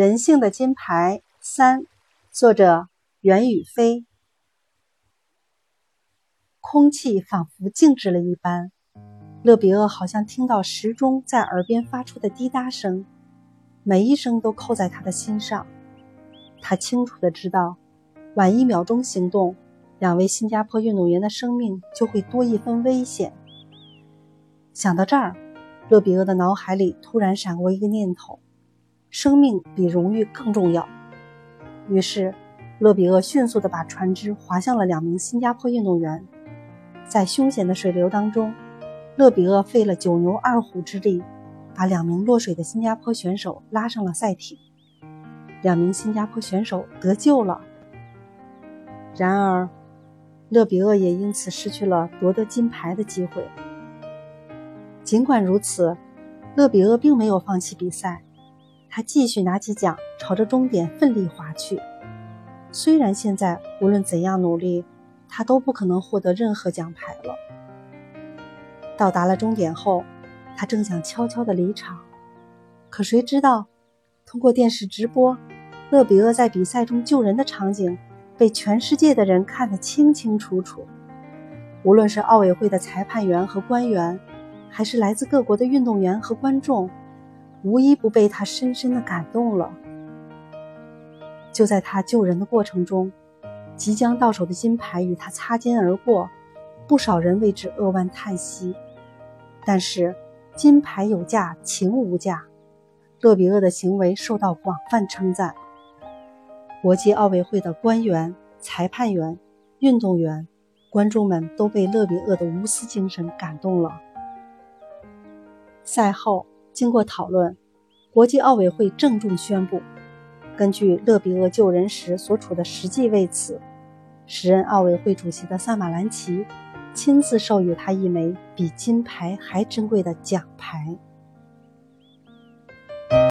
人性的金牌三，作者袁宇飞。空气仿佛静止了一般，勒比厄好像听到时钟在耳边发出的滴答声，每一声都扣在他的心上。他清楚的知道，晚一秒钟行动，两位新加坡运动员的生命就会多一分危险。想到这儿，勒比厄的脑海里突然闪过一个念头。生命比荣誉更重要。于是，勒比厄迅速地把船只划向了两名新加坡运动员。在凶险的水流当中，勒比厄费了九牛二虎之力，把两名落水的新加坡选手拉上了赛艇。两名新加坡选手得救了。然而，勒比厄也因此失去了夺得金牌的机会。尽管如此，勒比厄并没有放弃比赛。他继续拿起桨，朝着终点奋力划去。虽然现在无论怎样努力，他都不可能获得任何奖牌了。到达了终点后，他正想悄悄地离场，可谁知道，通过电视直播，勒比厄在比赛中救人的场景被全世界的人看得清清楚楚。无论是奥委会的裁判员和官员，还是来自各国的运动员和观众。无一不被他深深的感动了。就在他救人的过程中，即将到手的金牌与他擦肩而过，不少人为之扼腕叹息。但是，金牌有价，情无价。勒比厄的行为受到广泛称赞。国际奥委会的官员、裁判员、运动员、观众们都被勒比厄的无私精神感动了。赛后。经过讨论，国际奥委会郑重宣布，根据勒比厄救人时所处的实际位次，时任奥委会主席的萨马兰奇亲自授予他一枚比金牌还珍贵的奖牌。